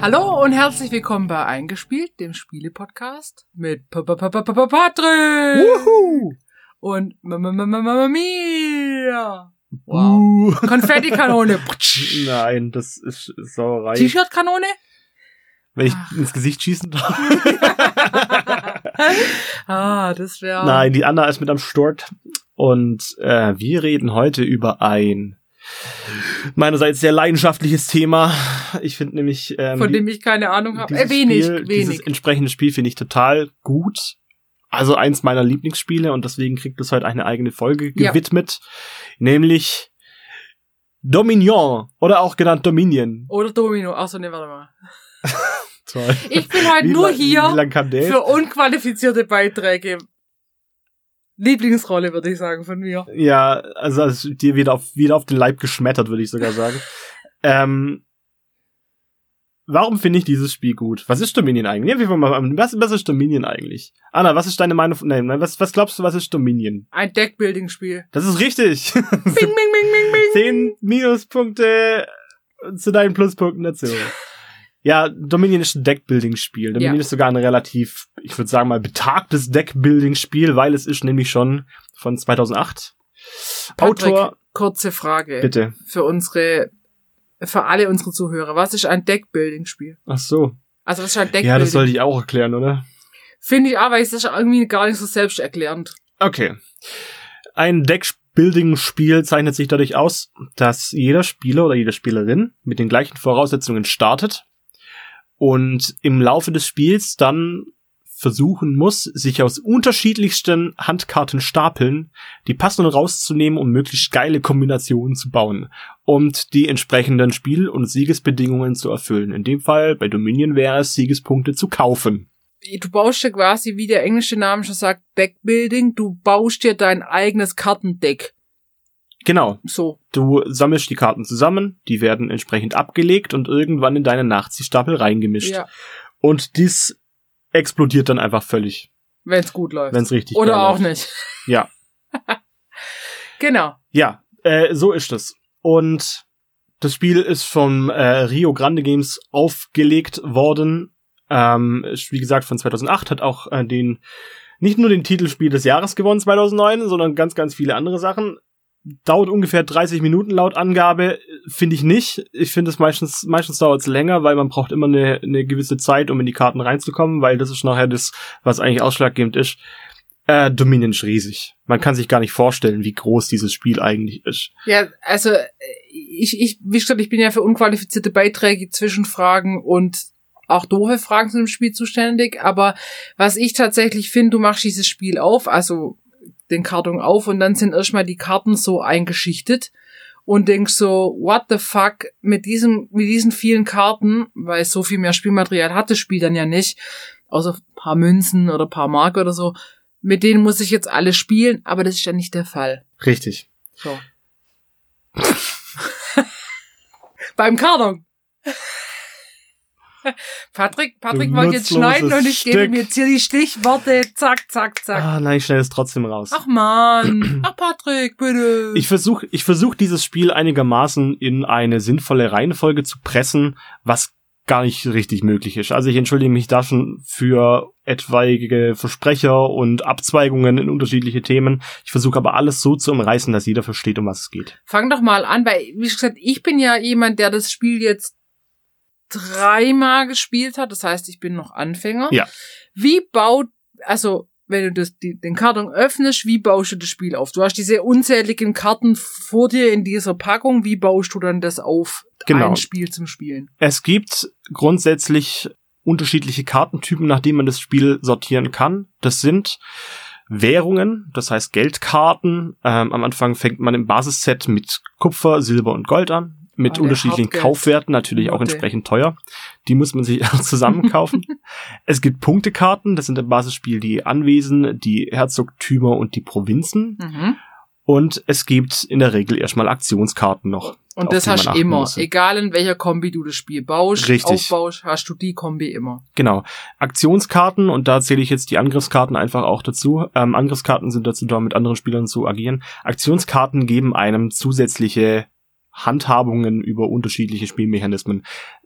Hallo und herzlich willkommen bei Eingespielt, dem Spiele-Podcast mit Patrick Wuhu! und Mia. Wow. Konfettikanone. Nein, das ist Sauerei. T-Shirt-Kanone? Wenn ich Ach. ins Gesicht schießen darf. ah, das wäre. Nein, die Anna ist mit am Start. Und äh, wir reden heute über ein meinerseits sehr leidenschaftliches Thema. Ich finde nämlich ähm, Von dem ich keine Ahnung habe. dieses Äh, wenig, Spiel, Dieses wenig. entsprechende Spiel finde ich total gut. Also eins meiner Lieblingsspiele und deswegen kriegt es heute eine eigene Folge Ja. gewidmet. Nämlich Dominion oder auch genannt Dominion. Oder Domino. Achso, ne, warte mal. Toll. Ich bin heute Wie nur lang- hier für unqualifizierte Beiträge. Lieblingsrolle, würde ich sagen, von mir. Ja, also ist dir wieder auf, wieder auf den Leib geschmettert, würde ich sogar sagen. ähm, warum finde ich dieses Spiel gut? Was ist Dominion eigentlich? Was, was ist Dominion eigentlich? Anna, was ist deine Meinung? nein, was, was glaubst du, was ist Dominion? Ein Deckbuilding-Spiel. Das ist richtig. Bing, bing, bing, bing, bing. Zehn Minuspunkte zu deinen Pluspunkten dazu. Ja, Dominion ist ein Deckbuilding-Spiel. Dominion Ja. ist sogar ein relativ, ich würde sagen mal, betagtes Deckbuilding-Spiel, weil es ist nämlich schon von 2008. Patrick, Autor, kurze Frage. bitte. Für unsere, für alle unsere Zuhörer. Was ist ein Deckbuilding-Spiel? Ach so. Also, was ist ein Deckbuilding? Ja, das sollte ich auch erklären, oder? Finde ich aber, ist das irgendwie gar nicht so selbsterklärend. Okay. Ein Deckbuilding-Spiel zeichnet sich dadurch aus, dass jeder Spieler oder jede Spielerin mit den gleichen Voraussetzungen startet und im Laufe des Spiels dann versuchen muss, sich aus unterschiedlichsten Handkarten stapeln, die passenden rauszunehmen, um möglichst geile Kombinationen zu bauen und die entsprechenden Spiel- und Siegesbedingungen zu erfüllen. In dem Fall bei Dominion wäre es, Siegespunkte zu kaufen. Du baust dir quasi, wie der englische Name schon sagt, Deckbuilding. Du baust dir dein eigenes Kartendeck. Genau. So. Du sammelst die Karten zusammen, die werden entsprechend abgelegt und irgendwann in deinen Nachziehstapel reingemischt. Ja. Und dies explodiert dann einfach völlig, Wenn es gut läuft. wenn es richtig Oder geil auch läuft. nicht. Ja. Genau. Ja, äh, so ist es. Und das Spiel ist vom äh, Rio Grande Games aufgelegt worden. Ähm, ist, wie gesagt, von 2008 hat auch äh, den nicht nur den Titelspiel des Jahres gewonnen 2009, sondern ganz, ganz viele andere Sachen. Dauert ungefähr 30 Minuten laut Angabe, finde ich nicht. Ich finde es meistens, meistens dauert es länger, weil man braucht immer eine, eine gewisse Zeit, um in die Karten reinzukommen, weil das ist nachher das, was eigentlich ausschlaggebend ist. Äh, Dominion ist riesig. Man kann sich gar nicht vorstellen, wie groß dieses Spiel eigentlich ist. Ja, also äh, ich, ich, wie gesagt, ich bin ja für unqualifizierte Beiträge, Zwischenfragen und auch doofe Fragen zu dem Spiel zuständig. Aber was ich tatsächlich finde, du machst dieses Spiel auf, also den Karton auf und dann sind erstmal die Karten so eingeschichtet und denkst so, what the fuck, mit diesem, mit diesen vielen Karten, weil so viel mehr Spielmaterial hat das Spiel dann ja nicht, außer ein paar Münzen oder ein paar Mark oder so, mit denen muss ich jetzt alle spielen, aber das ist ja nicht der Fall. Richtig. So. Beim Karton. Patrick, Patrick wollte jetzt schneiden und ich gebe Stück. mir jetzt hier die Stichworte. Zack, zack, zack. Ah, nein, ich schneide es trotzdem raus. Ach man. Ach Patrick, bitte. Ich versuche ich versuch dieses Spiel einigermaßen in eine sinnvolle Reihenfolge zu pressen, was gar nicht richtig möglich ist. Also ich entschuldige mich da schon für etwaige Versprecher und Abzweigungen in unterschiedliche Themen. Ich versuche aber alles so zu umreißen, dass jeder versteht, um was es geht. Fang doch mal an, weil, wie gesagt, ich bin ja jemand, der das Spiel jetzt dreimal gespielt hat. Das heißt, ich bin noch Anfänger. Ja. Wie baut, also, wenn du das, die, den Karton öffnest, wie baust du das Spiel auf? Du hast diese unzähligen Karten vor dir in dieser Packung. Wie baust du dann das auf? Genau. Ein Spiel zum Spielen. Es gibt grundsätzlich unterschiedliche Kartentypen, nach denen man das Spiel sortieren kann. Das sind Währungen, das heißt Geldkarten. Ähm, am Anfang fängt man im Basisset mit Kupfer, Silber und Gold an. Mit der unterschiedlichen. Kaufwerten, natürlich auch Note. entsprechend teuer. Die muss man sich zusammen kaufen. es gibt Punktekarten, das sind im Basisspiel die Anwesen, die Herzogtümer und die Provinzen. Mhm. Und es gibt in der Regel erstmal Aktionskarten noch. Und das hast du immer. muss. Egal in welcher Kombi du das Spiel baust, Richtig. aufbaust, hast du die Kombi immer. Genau. Aktionskarten, und da zähle ich jetzt die Angriffskarten einfach auch dazu. Ähm, Angriffskarten sind dazu da, mit anderen Spielern zu agieren. Aktionskarten geben einem zusätzliche Handhabungen über unterschiedliche Spielmechanismen.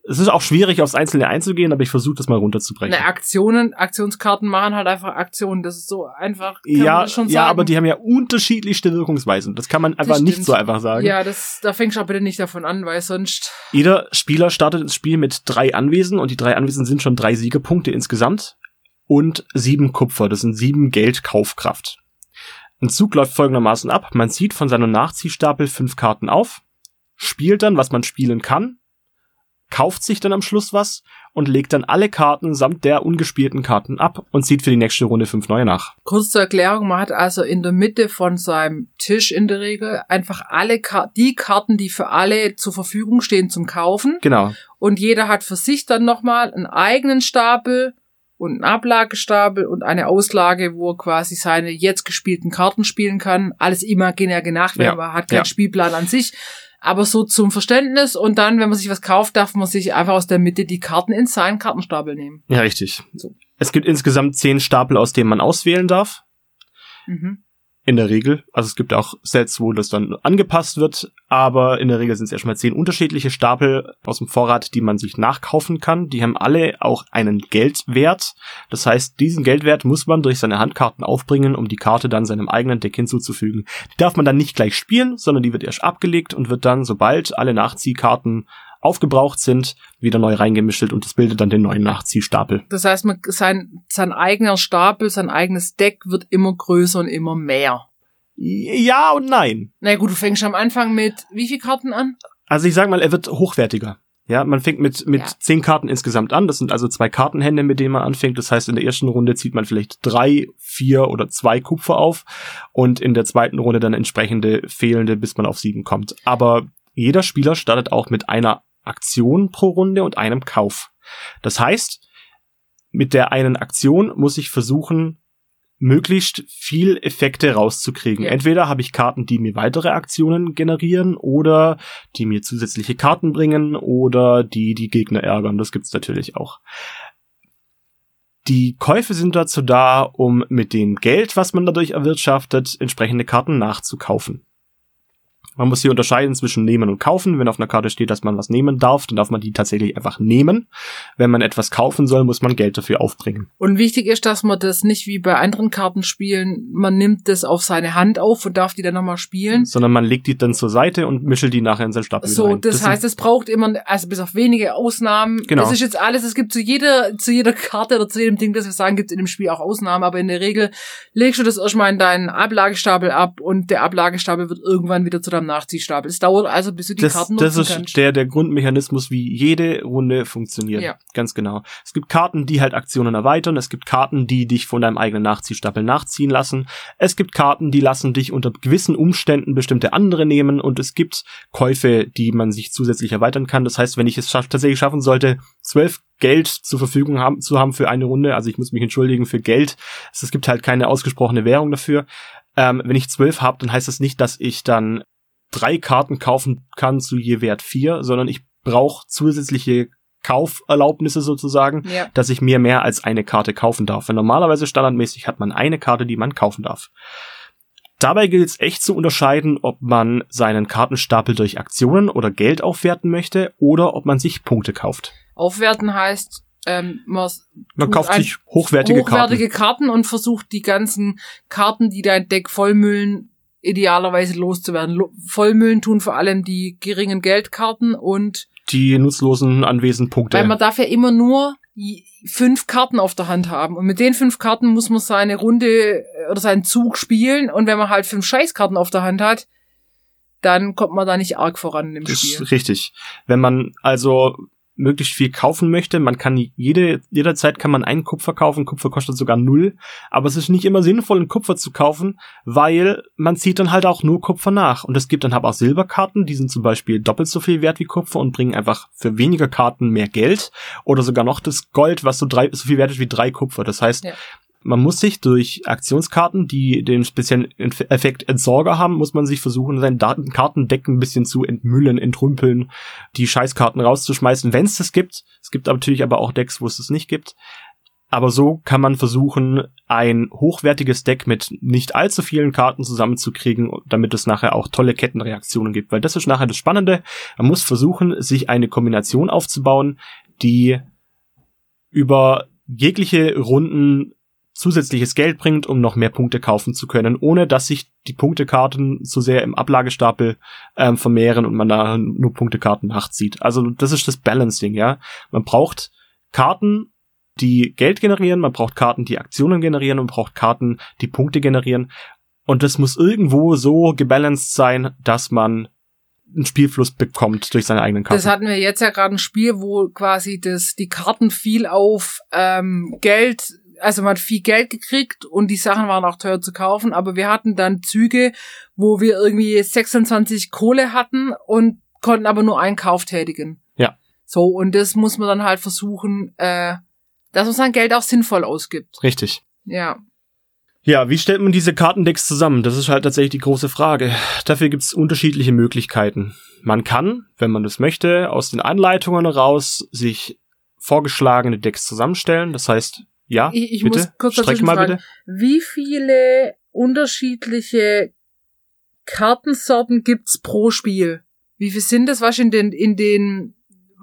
es ist auch schwierig, aufs Einzelne einzugehen, aber ich versuche das mal runterzubrechen. Ne, Aktionen, Aktionskarten machen halt einfach Aktionen. Das ist so einfach. Ja, ja, aber die haben ja unterschiedlichste Wirkungsweisen. Das kann man einfach nicht so einfach sagen. Ja, das, da fängst du aber bitte nicht davon an, weil sonst. Jeder Spieler startet ins Spiel mit drei Anwesen und die drei Anwesen sind schon drei Siegepunkte insgesamt und sieben Kupfer. Das sind sieben Geldkaufkraft. Ein Zug läuft folgendermaßen ab. Man zieht von seinem Nachziehstapel fünf Karten auf, spielt dann, was man spielen kann, kauft sich dann am Schluss was und legt dann alle Karten samt der ungespielten Karten ab und zieht für die nächste Runde fünf neue nach. Kurz zur Erklärung, man hat also in der Mitte von seinem Tisch in der Regel einfach alle Ka die Karten, die für alle zur Verfügung stehen zum Kaufen. Genau. Und jeder hat für sich dann nochmal einen eigenen Stapel und einen Ablagestapel und eine Auslage, wo er quasi seine jetzt gespielten Karten spielen kann. Alles imaginär gemacht, weil ja. man hat keinen ja. Spielplan an sich. Aber so zum Verständnis und dann, wenn man sich was kauft, darf man sich einfach aus der Mitte die Karten in seinen Kartenstapel nehmen. Ja, richtig. So. Es gibt insgesamt zehn Stapel, aus denen man auswählen darf. Mhm. In der Regel. Also es gibt auch Sets, wo das dann angepasst wird, aber in der Regel sind es erstmal zehn unterschiedliche Stapel aus dem Vorrat, die man sich nachkaufen kann. Die haben alle auch einen Geldwert. Das heißt, diesen Geldwert muss man durch seine Handkarten aufbringen, um die Karte dann seinem eigenen Deck hinzuzufügen. Die darf man dann nicht gleich spielen, sondern die wird erst abgelegt und wird dann, sobald alle Nachziehkarten aufgebraucht sind, wieder neu reingemischelt und das bildet dann den neuen Nachziehstapel. Das heißt, man, sein, sein eigener Stapel, sein eigenes Deck wird immer größer und immer mehr. Ja und nein. Na gut, du fängst am Anfang mit wie viel Karten an? Also ich sag mal, er wird hochwertiger. Ja, man fängt mit, mit ja. zehn Karten insgesamt an. Das sind also zwei Kartenhände, mit denen man anfängt. Das heißt, in der ersten Runde zieht man vielleicht drei, vier oder zwei Kupfer auf und in der zweiten Runde dann entsprechende fehlende, bis man auf sieben kommt. Aber jeder Spieler startet auch mit einer Aktion pro Runde und einem Kauf. Das heißt, mit der einen Aktion muss ich versuchen, möglichst viel Effekte rauszukriegen. Entweder habe ich Karten, die mir weitere Aktionen generieren oder die mir zusätzliche Karten bringen oder die die Gegner ärgern. Das gibt's natürlich auch. Die Käufe sind dazu da, um mit dem Geld, was man dadurch erwirtschaftet, entsprechende Karten nachzukaufen. Man muss hier unterscheiden zwischen nehmen und kaufen. Wenn auf einer Karte steht, dass man was nehmen darf, dann darf man die tatsächlich einfach nehmen. Wenn man etwas kaufen soll, muss man Geld dafür aufbringen. Und wichtig ist, dass man das nicht wie bei anderen Kartenspielen, man nimmt das auf seine Hand auf und darf die dann nochmal spielen. Sondern man legt die dann zur Seite und mischelt die nachher in sein Stapel So, rein. das, das heißt, es braucht immer, also bis auf wenige Ausnahmen. Genau. Das ist jetzt alles, es gibt zu jeder, zu jeder Karte oder zu jedem Ding, das wir sagen, gibt es in dem Spiel auch Ausnahmen, aber in der Regel legst du das erstmal in deinen Ablagestapel ab und der Ablagestapel wird irgendwann wieder zu deinem Nachziehstapel. Es dauert also, bis du die das, Karten nutzen Das ist kannst. der, der Grundmechanismus, wie jede Runde funktioniert. Ja. Ganz genau. Es gibt Karten, die halt Aktionen erweitern. Es gibt Karten, die dich von deinem eigenen Nachziehstapel nachziehen lassen. Es gibt Karten, die lassen dich unter gewissen Umständen bestimmte andere nehmen. Und es gibt Käufe, die man sich zusätzlich erweitern kann. Das heißt, wenn ich es schaff, tatsächlich schaffen sollte, zwölf Geld zur Verfügung haben, zu haben für eine Runde, also ich muss mich entschuldigen für Geld. Es gibt halt keine ausgesprochene Währung dafür. Ähm, wenn ich zwölf habe, dann heißt das nicht, dass ich dann drei Karten kaufen kann zu je Wert vier, sondern ich brauche zusätzliche Kauferlaubnisse sozusagen, ja. dass ich mir mehr als eine Karte kaufen darf. Weil normalerweise standardmäßig hat man eine Karte, die man kaufen darf. Dabei gilt es echt zu unterscheiden, ob man seinen Kartenstapel durch Aktionen oder Geld aufwerten möchte oder ob man sich Punkte kauft. Aufwerten heißt, ähm, man, man kauft sich hochwertige, hochwertige Karten. Karten und versucht die ganzen Karten, die dein Deck vollmüllen, idealerweise loszuwerden. Vollmüllen tun vor allem die geringen Geldkarten und die nutzlosen Anwesenpunkte. Weil man darf ja immer nur fünf Karten auf der Hand haben. Und mit den fünf Karten muss man seine Runde äh, oder seinen Zug spielen. Und wenn man halt fünf Scheißkarten auf der Hand hat, dann kommt man da nicht arg voran im das Spiel. Ist richtig. Wenn man also möglichst viel kaufen möchte. Man kann jede, jederzeit kann man einen Kupfer kaufen. Kupfer kostet sogar null. Aber es ist nicht immer sinnvoll, einen Kupfer zu kaufen, weil man zieht dann halt auch nur Kupfer nach. Und es gibt dann halt auch Silberkarten, die sind zum Beispiel doppelt so viel wert wie Kupfer und bringen einfach für weniger Karten mehr Geld. Oder sogar noch das Gold, was so drei, so viel wert ist wie drei Kupfer. Das heißt, ja man muss sich durch Aktionskarten, die den speziellen Effekt Entsorger haben, muss man sich versuchen, sein Datenkartendeck ein bisschen zu entmüllen, entrümpeln, die Scheißkarten rauszuschmeißen, wenn es das gibt. Es gibt natürlich aber auch Decks, wo es das nicht gibt. Aber so kann man versuchen, ein hochwertiges Deck mit nicht allzu vielen Karten zusammenzukriegen, damit es nachher auch tolle Kettenreaktionen gibt. Weil das ist nachher das Spannende. Man muss versuchen, sich eine Kombination aufzubauen, die über jegliche Runden zusätzliches Geld bringt, um noch mehr Punkte kaufen zu können, ohne dass sich die Punktekarten zu sehr im Ablagestapel ähm, vermehren und man da nur Punktekarten nachzieht. Also das ist das Balancing, ja. Man braucht Karten, die Geld generieren, man braucht Karten, die Aktionen generieren und man braucht Karten, die Punkte generieren. Und das muss irgendwo so gebalanced sein, dass man einen Spielfluss bekommt durch seine eigenen Karten. Das hatten wir jetzt ja gerade ein Spiel, wo quasi das, die Karten viel auf ähm, Geld also man hat viel Geld gekriegt und die Sachen waren auch teuer zu kaufen, aber wir hatten dann Züge, wo wir irgendwie 26 Kohle hatten und konnten aber nur einen Kauf tätigen. Ja. So, und das muss man dann halt versuchen, äh, dass man sein Geld auch sinnvoll ausgibt. Richtig. Ja. Ja, wie stellt man diese Kartendecks zusammen? Das ist halt tatsächlich die große Frage. Dafür gibt es unterschiedliche Möglichkeiten. Man kann, wenn man das möchte, aus den Anleitungen raus sich vorgeschlagene Decks zusammenstellen. Das heißt, ja, ich, ich bitte? muss kurz Streck mal fragen. bitte. Wie viele unterschiedliche Kartensorten gibt's pro Spiel? Wie viel sind das? Was in den, in den,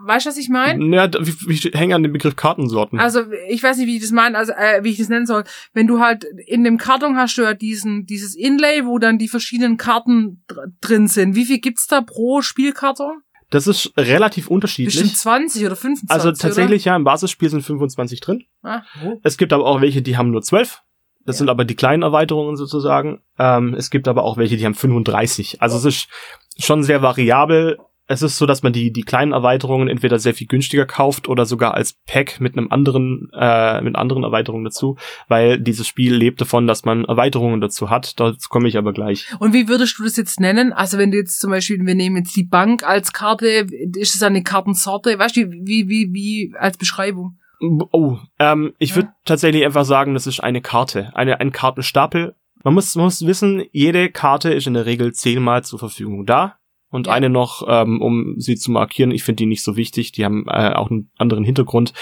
weißt du, was ich meine? Ja, da- ich, ich hänge an dem Begriff Kartensorten. Also ich weiß nicht, wie ich das meine, also äh, wie ich das nennen soll. Wenn du halt in dem Karton hast du ja diesen dieses Inlay, wo dann die verschiedenen Karten dr drin sind. Wie viel gibt's da pro Spielkarton? Das ist relativ unterschiedlich. Bestimmt 20 oder 25. Also tatsächlich, ja, im Basisspiel sind 25 drin. Oder? Ah, oh. Es gibt aber auch welche, die haben nur 12. Das Ja. sind aber die kleinen Erweiterungen sozusagen. Ähm, es gibt aber auch welche, die haben 35. Also es ist schon sehr variabel. Es ist so, dass man die, die kleinen Erweiterungen entweder sehr viel günstiger kauft oder sogar als Pack mit einem anderen, äh, mit anderen Erweiterungen dazu, weil dieses Spiel lebt davon, dass man Erweiterungen dazu hat. Dazu komme ich aber gleich. Und wie würdest du das jetzt nennen? Also wenn du jetzt zum Beispiel, wir nehmen jetzt die Bank als Karte, ist es eine Kartensorte? Weißt du, wie, wie, wie als Beschreibung? Oh, ähm, ich Ja. würde tatsächlich einfach sagen, das ist eine Karte, eine, ein Kartenstapel. Man muss, man muss wissen, jede Karte ist in der Regel zehnmal zur Verfügung da. Und Ja. eine noch, ähm, um sie zu markieren. Ich finde die nicht so wichtig. Die haben äh, auch einen anderen Hintergrund.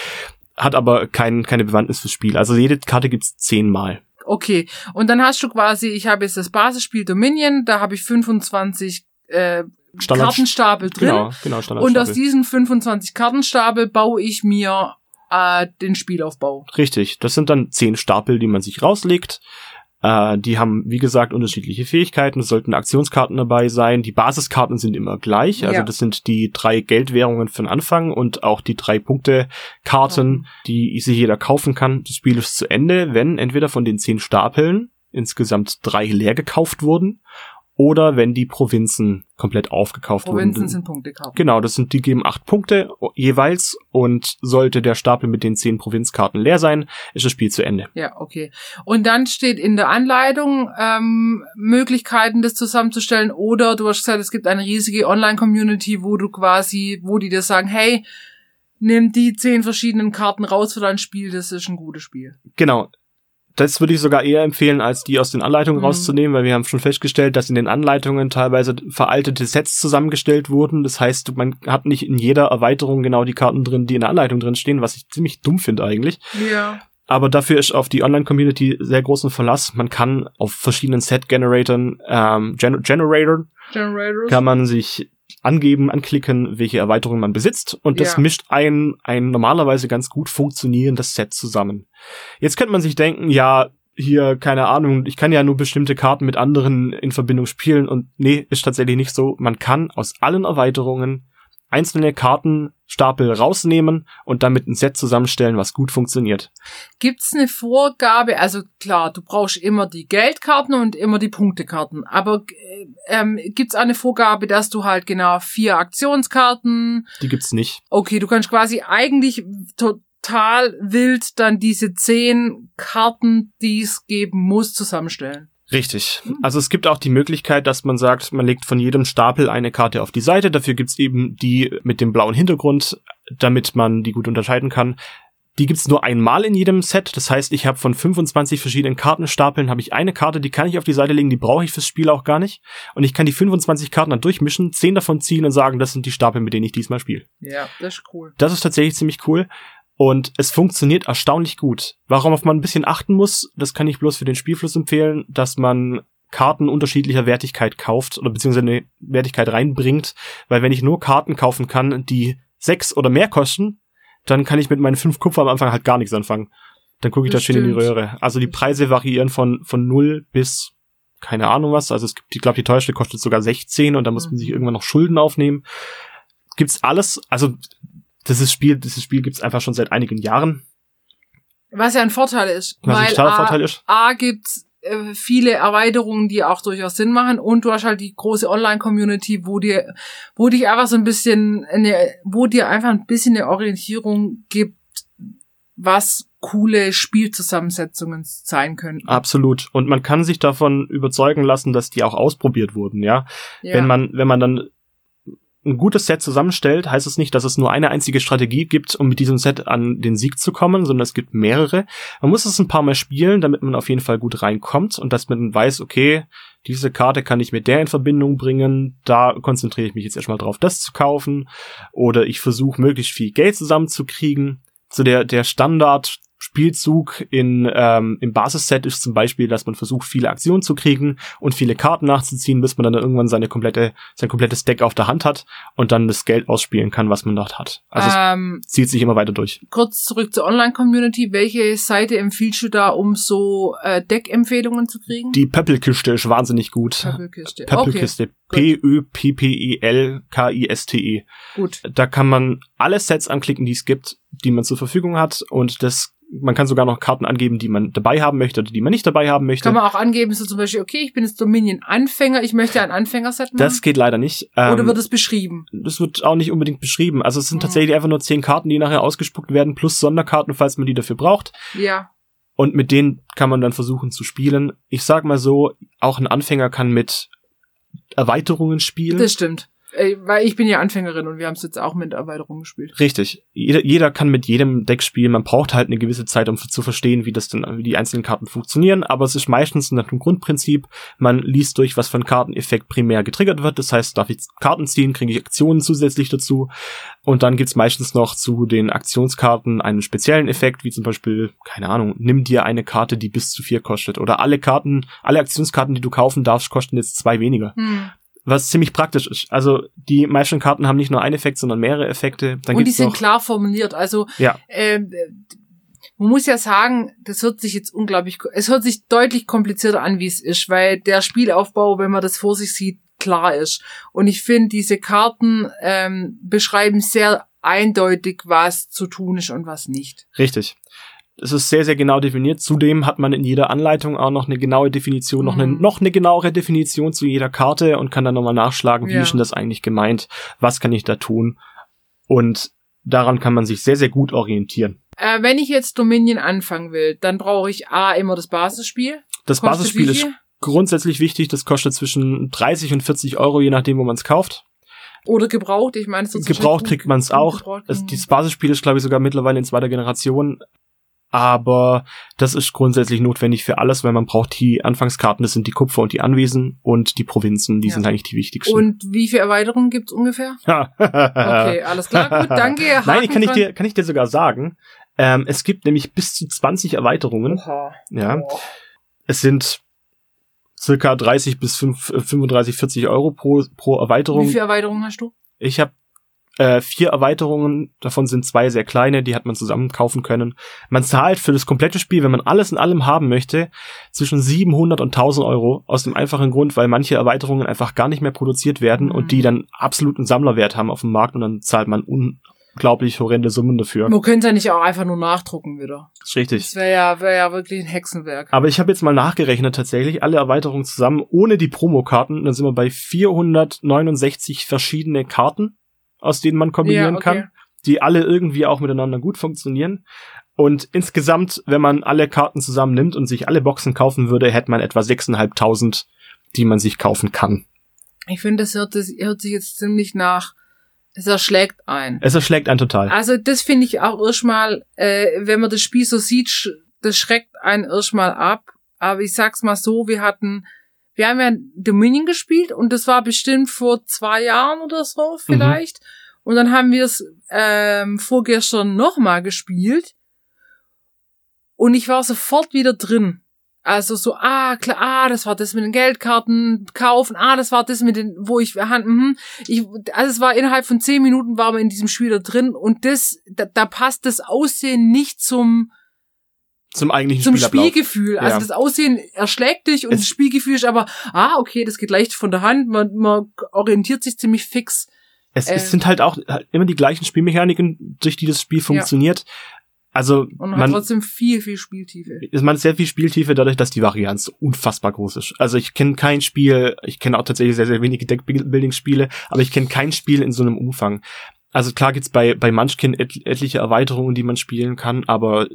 Hat aber kein, keine Bewandtnis fürs Spiel. Also jede Karte gibt's zehnmal. Okay. Und dann hast du quasi, ich habe jetzt das Basisspiel Dominion, da habe ich 25 äh, Standard- Kartenstapel drin. Genau, genau, Standard. Und aus diesen 25 Kartenstapel baue ich mir äh, den Spielaufbau. Richtig. Das sind dann zehn Stapel, die man sich rauslegt. Äh, die haben, wie gesagt, unterschiedliche Fähigkeiten. Es sollten Aktionskarten dabei sein. Die Basiskarten sind immer gleich. Also Ja. das sind die drei Geldwährungen für den Anfang und auch die drei Punkte-Karten, die sich jeder kaufen kann. Das Spiel ist zu Ende, wenn entweder von den zehn Stapeln insgesamt drei leer gekauft wurden oder wenn die Provinzen komplett aufgekauft Provinzen wurden. sind Punktekarten. Genau, das sind, die geben acht Punkte jeweils und sollte der Stapel mit den zehn Provinzkarten leer sein, ist das Spiel zu Ende. Ja, okay. Und dann steht in der Anleitung ähm, Möglichkeiten, das zusammenzustellen. Oder du hast gesagt, es gibt eine riesige Online-Community, wo du quasi, wo die dir sagen, hey, nimm die zehn verschiedenen Karten raus für dein Spiel, das ist ein gutes Spiel. Genau. Das würde ich sogar eher empfehlen, als die aus den Anleitungen Mhm. rauszunehmen, weil wir haben schon festgestellt, dass in den Anleitungen teilweise veraltete Sets zusammengestellt wurden. Das heißt, man hat nicht in jeder Erweiterung genau die Karten drin, die in der Anleitung drin stehen, was ich ziemlich dumm finde eigentlich. Ja. Aber dafür ist auf die Online-Community sehr großen Verlass. Man kann auf verschiedenen Set-Generatoren, ähm, Gen Generatoren, Generators. kann man sich angeben, anklicken, welche Erweiterungen man besitzt und das Ja. mischt ein, ein normalerweise ganz gut funktionierendes Set zusammen. Jetzt könnte man sich denken, ja, hier, keine Ahnung, ich kann ja nur bestimmte Karten mit anderen in Verbindung spielen und nee, ist tatsächlich nicht so. Man kann aus allen Erweiterungen einzelne Kartenstapel rausnehmen und damit ein Set zusammenstellen, was gut funktioniert. Gibt's eine Vorgabe? Also klar, du brauchst immer die Geldkarten und immer die Punktekarten. Aber äh, ähm, gibt's eine Vorgabe, dass du halt genau vier Aktionskarten, Die gibt's nicht. Okay, du kannst quasi eigentlich total wild dann diese zehn Karten, die es geben muss, zusammenstellen. Richtig. Also es gibt auch die Möglichkeit, dass man sagt, man legt von jedem Stapel eine Karte auf die Seite. Dafür gibt's eben die mit dem blauen Hintergrund, damit man die gut unterscheiden kann. Die gibt's nur einmal in jedem Set. Das heißt, ich habe von 25 verschiedenen Kartenstapeln habe ich eine Karte, die kann ich auf die Seite legen, die brauche ich fürs Spiel auch gar nicht. Und ich kann die 25 Karten dann durchmischen, 10 davon ziehen und sagen, das sind die Stapel, mit denen ich diesmal spiele. Ja, das ist cool. Das ist tatsächlich ziemlich cool. Und es funktioniert erstaunlich gut. Worauf man ein bisschen achten muss, das kann ich bloß für den Spielfluss empfehlen, dass man Karten unterschiedlicher Wertigkeit kauft oder beziehungsweise eine Wertigkeit reinbringt, weil wenn ich nur Karten kaufen kann, die sechs oder mehr kosten, dann kann ich mit meinen fünf Kupfer am Anfang halt gar nichts anfangen. Dann gucke ich das da schön in die Röhre. Also die Preise variieren von, von null bis keine Ahnung was. Also es gibt, ich glaube, die teuerste kostet sogar 16 und da muss man sich irgendwann noch Schulden aufnehmen. Gibt's alles, also dieses Spiel, dieses Spiel gibt's einfach schon seit einigen Jahren. Was ja ein Vorteil ist. Was weil ein Vorteil ist. A gibt's äh, viele Erweiterungen, die auch durchaus Sinn machen und du hast halt die große Online-Community, wo dir, wo dich einfach so ein bisschen, eine, wo dir einfach ein bisschen eine Orientierung gibt, was coole Spielzusammensetzungen sein können. Absolut. Und man kann sich davon überzeugen lassen, dass die auch ausprobiert wurden, ja. ja. Wenn man, wenn man dann ein gutes Set zusammenstellt, heißt es nicht, dass es nur eine einzige Strategie gibt, um mit diesem Set an den Sieg zu kommen, sondern es gibt mehrere. Man muss es ein paar Mal spielen, damit man auf jeden Fall gut reinkommt und dass man weiß, okay, diese Karte kann ich mit der in Verbindung bringen, da konzentriere ich mich jetzt erstmal drauf, das zu kaufen. Oder ich versuche möglichst viel Geld zusammenzukriegen. So der, der Standard Spielzug in, ähm, im Basisset ist zum Beispiel, dass man versucht, viele Aktionen zu kriegen und viele Karten nachzuziehen, bis man dann irgendwann seine komplette, sein komplettes Deck auf der Hand hat und dann das Geld ausspielen kann, was man dort hat. Also ähm, es zieht sich immer weiter durch. Kurz zurück zur Online-Community. Welche Seite empfiehlst du da, um so äh, Deck-Empfehlungen zu kriegen? Die Pöppelkiste ist wahnsinnig gut. Pöppelkiste. Pöppelkiste. P-Ö-P-P-E-L-K-I-S-T-E. Gut. Da kann man alle Sets anklicken, die es gibt, die man zur Verfügung hat und das man kann sogar noch Karten angeben, die man dabei haben möchte oder die man nicht dabei haben möchte. Kann man auch angeben, so zum Beispiel, okay, ich bin jetzt Dominion-Anfänger, ich möchte ein Anfängerset machen? Das geht leider nicht. Ähm, oder wird es beschrieben? Das wird auch nicht unbedingt beschrieben. Also es sind mhm. tatsächlich einfach nur zehn Karten, die nachher ausgespuckt werden, plus Sonderkarten, falls man die dafür braucht. Ja. Und mit denen kann man dann versuchen zu spielen. Ich sag mal so, auch ein Anfänger kann mit Erweiterungen spielen. Das stimmt. Weil ich bin ja Anfängerin und wir haben es jetzt auch mit Erweiterung gespielt. Richtig. Jeder, jeder kann mit jedem Deck spielen. Man braucht halt eine gewisse Zeit, um zu verstehen, wie das denn, wie die einzelnen Karten funktionieren. Aber es ist meistens nach dem Grundprinzip, man liest durch, was ein Karteneffekt primär getriggert wird. Das heißt, darf ich Karten ziehen, kriege ich Aktionen zusätzlich dazu. Und dann gibt's meistens noch zu den Aktionskarten einen speziellen Effekt, wie zum Beispiel, keine Ahnung, nimm dir eine Karte, die bis zu vier kostet. Oder alle Karten, alle Aktionskarten, die du kaufen darfst, kosten jetzt zwei weniger. Hm was ziemlich praktisch ist. Also die meisten Karten haben nicht nur einen Effekt, sondern mehrere Effekte. Dann und die sind klar formuliert. Also ja. äh, man muss ja sagen, das hört sich jetzt unglaublich, es hört sich deutlich komplizierter an, wie es ist, weil der Spielaufbau, wenn man das vor sich sieht, klar ist. Und ich finde, diese Karten ähm, beschreiben sehr eindeutig, was zu tun ist und was nicht. Richtig. Es ist sehr, sehr genau definiert. Zudem hat man in jeder Anleitung auch noch eine genaue Definition, mhm. noch, eine, mhm. noch eine genauere Definition zu jeder Karte und kann dann nochmal nachschlagen, wie ja. ist denn das eigentlich gemeint? Was kann ich da tun? Und daran kann man sich sehr, sehr gut orientieren. Äh, wenn ich jetzt Dominion anfangen will, dann brauche ich A immer das Basisspiel. Das kostet Basisspiel ist grundsätzlich wichtig. Das kostet zwischen 30 und 40 Euro, je nachdem, wo man es kauft. Oder gebraucht, ich meine, so Gebraucht kriegt man es auch. Das, dieses Basisspiel ist, glaube ich, sogar mittlerweile in zweiter Generation aber das ist grundsätzlich notwendig für alles, weil man braucht die Anfangskarten, das sind die Kupfer und die Anwesen und die Provinzen, die ja. sind eigentlich die wichtigsten. Und wie viele Erweiterungen gibt's ungefähr? okay, alles klar, gut, danke. Haken Nein, kann ich dir, kann ich dir sogar sagen. Ähm, es gibt nämlich bis zu 20 Erweiterungen. Oha. Ja. Oh. Es sind circa 30 bis 5, 35, 40 Euro pro, pro Erweiterung. Wie viele Erweiterungen hast du? Ich habe äh, vier Erweiterungen, davon sind zwei sehr kleine, die hat man zusammen kaufen können. Man zahlt für das komplette Spiel, wenn man alles in allem haben möchte, zwischen 700 und 1000 Euro. Aus dem einfachen Grund, weil manche Erweiterungen einfach gar nicht mehr produziert werden mhm. und die dann absoluten Sammlerwert haben auf dem Markt und dann zahlt man unglaublich horrende Summen dafür. Man könnte ja nicht auch einfach nur nachdrucken wieder. Das ist richtig. Das wäre ja, wär ja wirklich ein Hexenwerk. Aber ich habe jetzt mal nachgerechnet tatsächlich, alle Erweiterungen zusammen, ohne die Promokarten, dann sind wir bei 469 verschiedene Karten aus denen man kombinieren ja, okay. kann, die alle irgendwie auch miteinander gut funktionieren. Und insgesamt, wenn man alle Karten zusammennimmt und sich alle Boxen kaufen würde, hätte man etwa 6.500, die man sich kaufen kann. Ich finde, das hört, das hört sich jetzt ziemlich nach, es erschlägt ein. Es erschlägt ein total. Also das finde ich auch erstmal, äh, wenn man das Spiel so sieht, das schreckt einen erstmal ab. Aber ich sag's mal so, wir hatten wir haben ja Dominion gespielt und das war bestimmt vor zwei Jahren oder so vielleicht. Mhm. Und dann haben wir es ähm, vorgestern nochmal gespielt. Und ich war sofort wieder drin. Also so, ah, klar, ah, das war das mit den Geldkarten kaufen, ah, das war das mit den, wo ich, mhm, ich, also es war innerhalb von zehn Minuten war man in diesem Spiel da drin und das, da, da passt das Aussehen nicht zum, zum eigentlichen zum Spielgefühl. Also ja. das Aussehen erschlägt dich und es das Spielgefühl ist aber, ah, okay, das geht leicht von der Hand, man, man orientiert sich ziemlich fix. Es, äh, es sind halt auch immer die gleichen Spielmechaniken, durch die das Spiel funktioniert. Ja. Also und man hat trotzdem viel, viel Spieltiefe. Man hat sehr viel Spieltiefe dadurch, dass die Varianz unfassbar groß ist. Also ich kenne kein Spiel, ich kenne auch tatsächlich sehr, sehr wenige Deckbuilding-Spiele, aber ich kenne kein Spiel in so einem Umfang. Also klar gibt's bei, bei Munchkin et etliche Erweiterungen, die man spielen kann, aber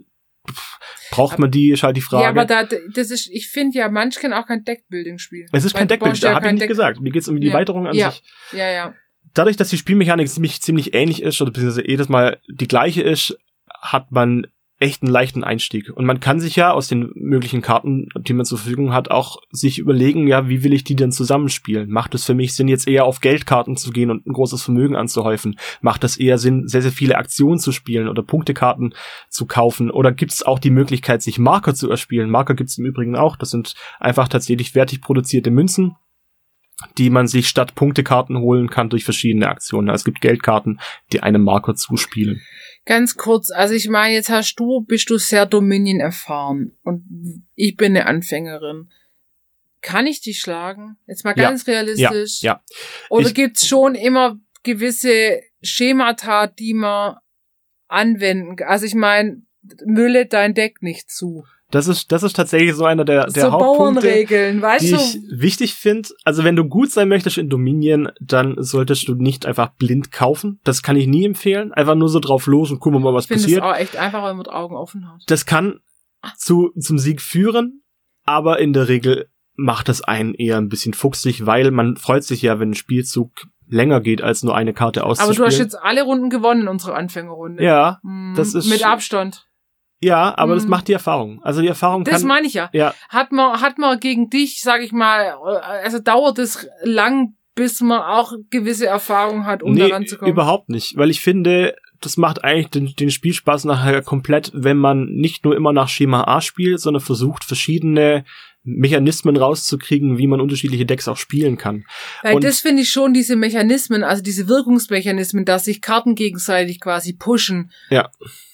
braucht man die, ist halt die Frage. Ja, aber da, das ist, ich finde ja Munchkin auch kein Deckbuilding-Spiel. Es ist kein Deckbuilding, da habe ich nicht Deck gesagt. Mir geht's um die ja. Erweiterung an ja. sich. Ja, ja. Dadurch, dass die Spielmechanik ziemlich, ziemlich ähnlich ist, oder beziehungsweise jedes Mal die gleiche ist, hat man echt einen leichten Einstieg. Und man kann sich ja aus den möglichen Karten, die man zur Verfügung hat, auch sich überlegen, ja, wie will ich die denn zusammenspielen? Macht es für mich Sinn, jetzt eher auf Geldkarten zu gehen und ein großes Vermögen anzuhäufen? Macht es eher Sinn, sehr, sehr viele Aktionen zu spielen oder Punktekarten zu kaufen? Oder gibt es auch die Möglichkeit, sich Marker zu erspielen? Marker gibt es im Übrigen auch. Das sind einfach tatsächlich wertig produzierte Münzen, die man sich statt Punktekarten holen kann durch verschiedene Aktionen. Also es gibt Geldkarten, die einem Marker zuspielen. Ganz kurz, also ich meine, jetzt hast du, bist du sehr Dominion erfahren und ich bin eine Anfängerin. Kann ich dich schlagen? Jetzt mal ganz ja, realistisch. Ja, ja. Oder ich, gibt's schon immer gewisse Schemata, die man anwenden? Also ich meine, mülle dein Deck nicht zu. Das ist, das ist tatsächlich so einer der, der so Hauptpunkte, weißt die du? ich wichtig finde. Also wenn du gut sein möchtest in Dominion, dann solltest du nicht einfach blind kaufen. Das kann ich nie empfehlen. Einfach nur so drauf los und gucken wir mal, was ich passiert. Das auch echt einfach, wenn man mit Augen offen hat. Das kann zu, zum Sieg führen, aber in der Regel macht das einen eher ein bisschen fuchsig, weil man freut sich ja, wenn ein Spielzug länger geht, als nur eine Karte auszuspielen. Aber du hast jetzt alle Runden gewonnen in unserer Anfängerrunde. Ja, hm, das ist mit Abstand. Ja, aber mhm. das macht die Erfahrung. Also die Erfahrung Das kann, meine ich ja. ja. Hat man, hat man gegen dich, sag ich mal, also dauert es lang, bis man auch gewisse Erfahrung hat, um nee, daran zu kommen? überhaupt nicht. Weil ich finde, das macht eigentlich den, den Spielspaß nachher komplett, wenn man nicht nur immer nach Schema A spielt, sondern versucht, verschiedene Mechanismen rauszukriegen, wie man unterschiedliche Decks auch spielen kann. Weil und das finde ich schon, diese Mechanismen, also diese Wirkungsmechanismen, dass sich Karten gegenseitig quasi pushen. Ja.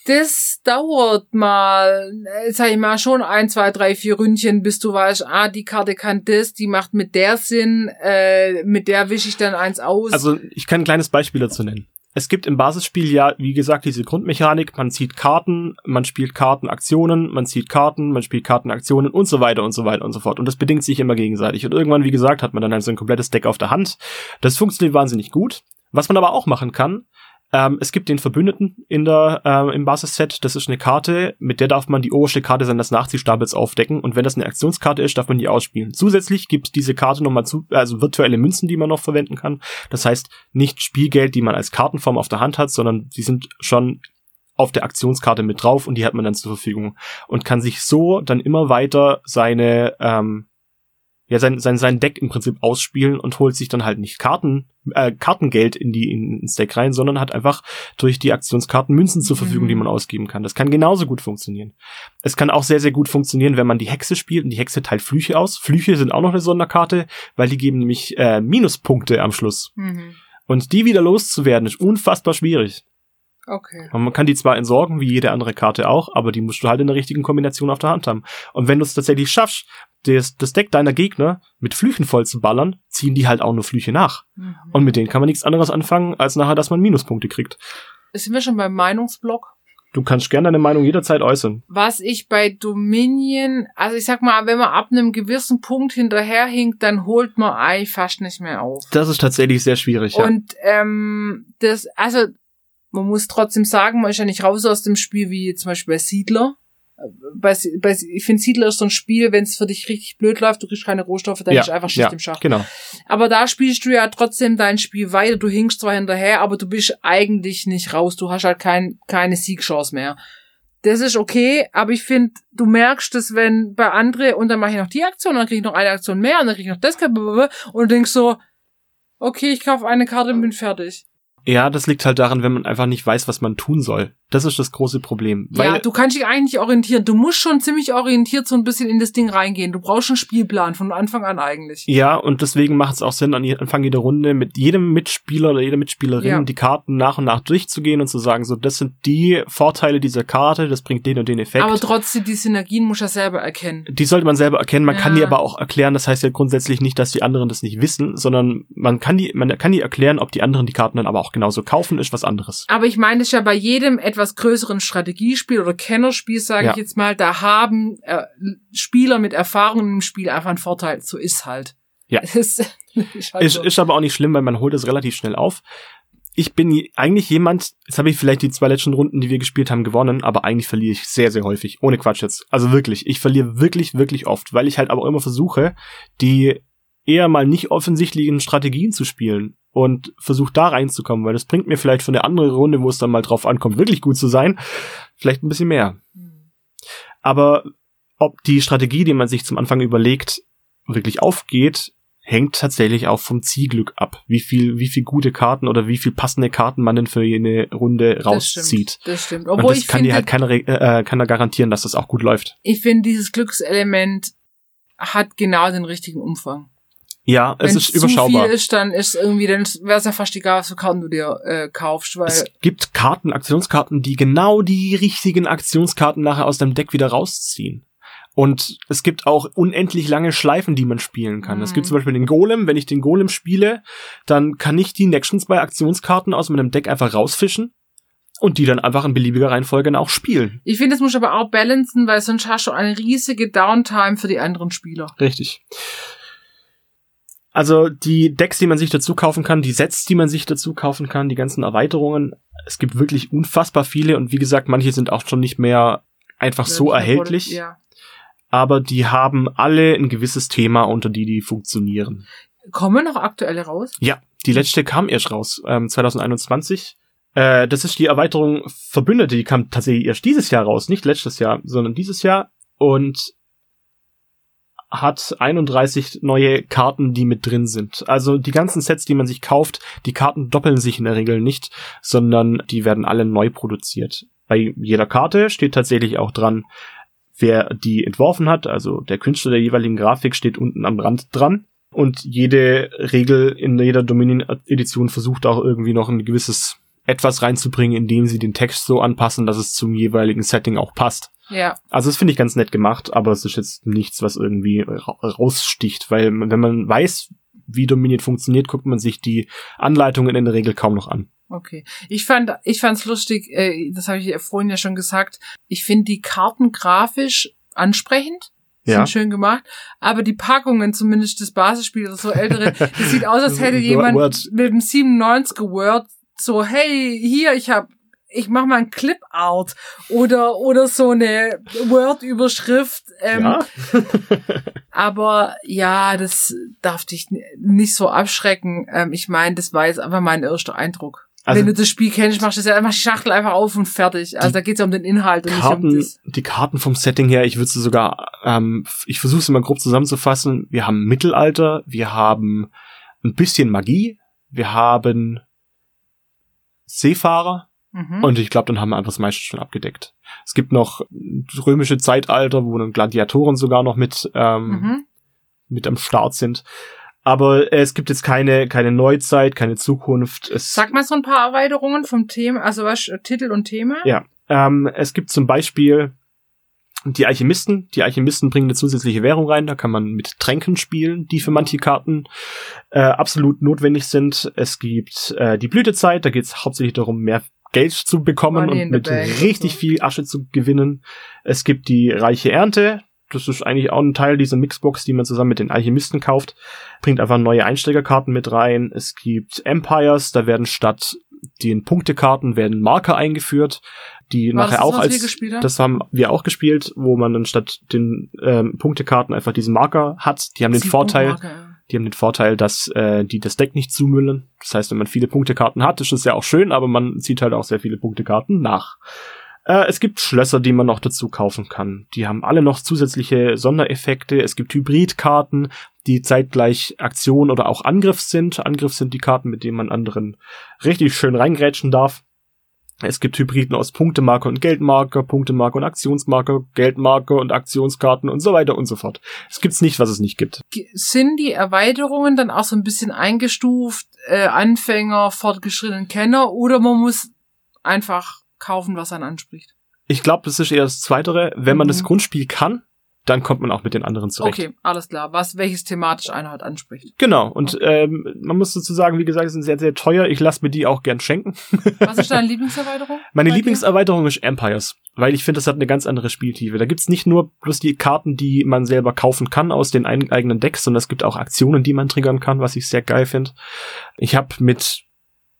Das dauert mal, äh, sag ich mal, schon ein, zwei, drei, vier Ründchen, bis du weißt, ah, die Karte kann das, die macht mit der Sinn, äh, mit der wische ich dann eins aus. Also ich kann ein kleines Beispiel dazu nennen es gibt im Basisspiel ja, wie gesagt, diese Grundmechanik, man zieht Karten, man spielt Kartenaktionen, man zieht Karten, man spielt Kartenaktionen und so weiter und so weiter und so fort. Und das bedingt sich immer gegenseitig. Und irgendwann, wie gesagt, hat man dann halt so ein komplettes Deck auf der Hand. Das funktioniert wahnsinnig gut. Was man aber auch machen kann, ähm, es gibt den Verbündeten in der, äh, im Basisset. Das ist eine Karte, mit der darf man die oberste Karte seines Nachziehstapels aufdecken. Und wenn das eine Aktionskarte ist, darf man die ausspielen. Zusätzlich gibt diese Karte nochmal zu, also virtuelle Münzen, die man noch verwenden kann. Das heißt, nicht Spielgeld, die man als Kartenform auf der Hand hat, sondern die sind schon auf der Aktionskarte mit drauf und die hat man dann zur Verfügung und kann sich so dann immer weiter seine ähm, ja sein, sein, sein Deck im Prinzip ausspielen und holt sich dann halt nicht Karten, äh, Kartengeld in die in, ins Deck rein, sondern hat einfach durch die Aktionskarten Münzen zur Verfügung, mhm. die man ausgeben kann. Das kann genauso gut funktionieren. Es kann auch sehr, sehr gut funktionieren, wenn man die Hexe spielt und die Hexe teilt Flüche aus. Flüche sind auch noch eine Sonderkarte, weil die geben nämlich äh, Minuspunkte am Schluss. Mhm. Und die wieder loszuwerden, ist unfassbar schwierig. Okay. Und man kann die zwar entsorgen, wie jede andere Karte auch, aber die musst du halt in der richtigen Kombination auf der Hand haben. Und wenn du es tatsächlich schaffst, das, das Deck deiner Gegner mit Flüchen voll zu ballern, ziehen die halt auch nur Flüche nach. Mhm. Und mit denen kann man nichts anderes anfangen, als nachher, dass man Minuspunkte kriegt. Sind wir schon beim Meinungsblock? Du kannst gerne deine Meinung jederzeit äußern. Was ich bei Dominion, also ich sag mal, wenn man ab einem gewissen Punkt hinterherhinkt, dann holt man eigentlich fast nicht mehr auf. Das ist tatsächlich sehr schwierig. Ja. Und ähm, das, also man muss trotzdem sagen, man ist ja nicht raus aus dem Spiel wie zum Beispiel bei Siedler bei, bei, ich finde Siedler ist so ein Spiel, wenn es für dich richtig blöd läuft, du kriegst keine Rohstoffe, dann ja, ist einfach Schicht ja, im Schach. Genau. Aber da spielst du ja trotzdem dein Spiel weiter, du hinkst zwar hinterher, aber du bist eigentlich nicht raus, du hast halt kein, keine Siegchance mehr. Das ist okay, aber ich finde, du merkst es, wenn bei andere und dann mache ich noch die Aktion, dann kriege ich noch eine Aktion mehr und dann kriege ich noch das und du denkst so, okay, ich kaufe eine Karte und bin fertig. Ja, das liegt halt daran, wenn man einfach nicht weiß, was man tun soll. Das ist das große Problem. ja, du kannst dich eigentlich orientieren. Du musst schon ziemlich orientiert so ein bisschen in das Ding reingehen. Du brauchst einen Spielplan von Anfang an eigentlich. Ja, und deswegen macht es auch Sinn, an Anfang jeder Runde mit jedem Mitspieler oder jeder Mitspielerin ja. die Karten nach und nach durchzugehen und zu sagen, so, das sind die Vorteile dieser Karte, das bringt den und den Effekt. Aber trotzdem, die Synergien muss er selber erkennen. Die sollte man selber erkennen. Man ja. kann die aber auch erklären. Das heißt ja grundsätzlich nicht, dass die anderen das nicht wissen, sondern man kann die, man kann die erklären, ob die anderen die Karten dann aber auch genauso kaufen, ist was anderes. Aber ich meine, das ist ja bei jedem etwas größeren Strategiespiel oder Kennerspiel, sage ja. ich jetzt mal, da haben äh, Spieler mit Erfahrung im Spiel einfach einen Vorteil. So ist halt. Ja. ist, halt ist, so. ist aber auch nicht schlimm, weil man holt es relativ schnell auf. Ich bin eigentlich jemand, jetzt habe ich vielleicht die zwei letzten Runden, die wir gespielt haben, gewonnen, aber eigentlich verliere ich sehr, sehr häufig. Ohne Quatsch jetzt. Also wirklich. Ich verliere wirklich, wirklich oft, weil ich halt aber immer versuche, die eher mal nicht offensichtlichen Strategien zu spielen und versuche da reinzukommen, weil das bringt mir vielleicht für eine andere Runde, wo es dann mal drauf ankommt, wirklich gut zu sein, vielleicht ein bisschen mehr. Hm. Aber ob die Strategie, die man sich zum Anfang überlegt, wirklich aufgeht, hängt tatsächlich auch vom Zielglück ab. Wie viel, wie viel gute Karten oder wie viel passende Karten man denn für jene Runde rauszieht. Das stimmt. Das stimmt. Obwohl und das ich kann finde, dir halt keiner, äh, keiner garantieren, dass das auch gut läuft. Ich finde, dieses Glückselement hat genau den richtigen Umfang. Ja, es Wenn ist überschaubar. Wenn zu viel ist, dann ist irgendwie, dann wäre es ja fast egal, was für Karten du dir äh, kaufst, weil es gibt Karten, Aktionskarten, die genau die richtigen Aktionskarten nachher aus dem Deck wieder rausziehen. Und es gibt auch unendlich lange Schleifen, die man spielen kann. Mhm. Es gibt zum Beispiel den Golem. Wenn ich den Golem spiele, dann kann ich die nächsten zwei Aktionskarten aus meinem Deck einfach rausfischen und die dann einfach in beliebiger Reihenfolge auch spielen. Ich finde, das muss aber auch balancen, weil sonst hast du eine riesige Downtime für die anderen Spieler. Richtig. Also die Decks, die man sich dazu kaufen kann, die Sets, die man sich dazu kaufen kann, die ganzen Erweiterungen, es gibt wirklich unfassbar viele und wie gesagt, manche sind auch schon nicht mehr einfach ja, so erhältlich. Ja. Aber die haben alle ein gewisses Thema, unter die die funktionieren. Kommen noch aktuelle raus? Ja, die letzte kam erst raus, ähm, 2021. Äh, das ist die Erweiterung Verbündete, die kam tatsächlich erst dieses Jahr raus, nicht letztes Jahr, sondern dieses Jahr. Und hat 31 neue Karten, die mit drin sind. Also die ganzen Sets, die man sich kauft, die Karten doppeln sich in der Regel nicht, sondern die werden alle neu produziert. Bei jeder Karte steht tatsächlich auch dran, wer die entworfen hat, also der Künstler der jeweiligen Grafik steht unten am Rand dran. Und jede Regel in jeder Dominion-Edition versucht auch irgendwie noch ein gewisses etwas reinzubringen, indem sie den Text so anpassen, dass es zum jeweiligen Setting auch passt. Ja. Also das finde ich ganz nett gemacht, aber es ist jetzt nichts, was irgendwie ra raussticht, weil wenn man weiß, wie Dominion funktioniert, guckt man sich die Anleitungen in der Regel kaum noch an. Okay. Ich fand, ich fand's lustig, äh, das habe ich vorhin ja schon gesagt. Ich finde die Karten grafisch ansprechend. Sind ja. schön gemacht. Aber die Packungen, zumindest das Basisspiel oder so ältere, das sieht aus, als hätte jemand mit dem 97er Word so, hey, hier, ich habe ich mach mal ein Clip-Out oder, oder so eine Word-Überschrift. Ähm, ja. aber ja, das darf dich nicht so abschrecken. Ähm, ich meine, das war jetzt einfach mein erster Eindruck. Also Wenn du das Spiel kennst, machst du das ja einfach die Schachtel einfach auf und fertig. Also da geht's ja um den Inhalt und Karten, nicht um das. Die Karten vom Setting her, ich würde sie sogar, ähm, ich versuche es mal grob zusammenzufassen. Wir haben Mittelalter, wir haben ein bisschen Magie, wir haben Seefahrer, Mhm. Und ich glaube, dann haben wir einfach das meiste schon abgedeckt. Es gibt noch römische Zeitalter, wo dann Gladiatoren sogar noch mit, ähm, mhm. mit am Start sind. Aber es gibt jetzt keine, keine Neuzeit, keine Zukunft. Es Sag mal so ein paar Erweiterungen vom Thema, also was, Titel und Thema? Ja. Ähm, es gibt zum Beispiel die Alchemisten. Die Alchemisten bringen eine zusätzliche Währung rein. Da kann man mit Tränken spielen, die für manche Karten äh, absolut notwendig sind. Es gibt äh, die Blütezeit. Da geht es hauptsächlich darum, mehr Geld zu bekommen Money und mit richtig so. viel Asche zu gewinnen. Es gibt die reiche Ernte. Das ist eigentlich auch ein Teil dieser Mixbox, die man zusammen mit den Alchemisten kauft. Bringt einfach neue Einsteigerkarten mit rein. Es gibt Empires, da werden statt den Punktekarten werden Marker eingeführt, die War nachher das, auch als das haben wir auch gespielt, wo man dann statt den ähm, Punktekarten einfach diesen Marker hat. Die haben den Vorteil, die haben den Vorteil, dass äh, die das Deck nicht zumüllen. Das heißt, wenn man viele Punktekarten hat, ist es ja auch schön, aber man zieht halt auch sehr viele Punktekarten nach. Äh, es gibt Schlösser, die man noch dazu kaufen kann. Die haben alle noch zusätzliche Sondereffekte. Es gibt Hybridkarten, die zeitgleich Aktion oder auch Angriff sind. Angriff sind die Karten, mit denen man anderen richtig schön reingrätschen darf. Es gibt Hybriden aus Punktemarker und Geldmarker, Punktemarker und Aktionsmarker, Geldmarker und Aktionskarten und so weiter und so fort. Es gibt's nicht, was es nicht gibt. Sind die Erweiterungen dann auch so ein bisschen eingestuft, äh, Anfänger, fortgeschrittenen Kenner, oder man muss einfach kaufen, was einen anspricht? Ich glaube, das ist eher das Zweitere. Wenn man das mhm. Grundspiel kann, dann kommt man auch mit den anderen zurecht. Okay, alles klar. Was, welches thematisch einer halt anspricht. Genau. Und okay. ähm, man muss dazu sagen, wie gesagt, sind sehr, sehr teuer. Ich lasse mir die auch gern schenken. Was ist deine Lieblingserweiterung? Meine Lieblingserweiterung ist Empires, weil ich finde, das hat eine ganz andere Spieltiefe. Da gibt's nicht nur bloß die Karten, die man selber kaufen kann aus den eigenen Decks, sondern es gibt auch Aktionen, die man triggern kann, was ich sehr geil finde. Ich habe mit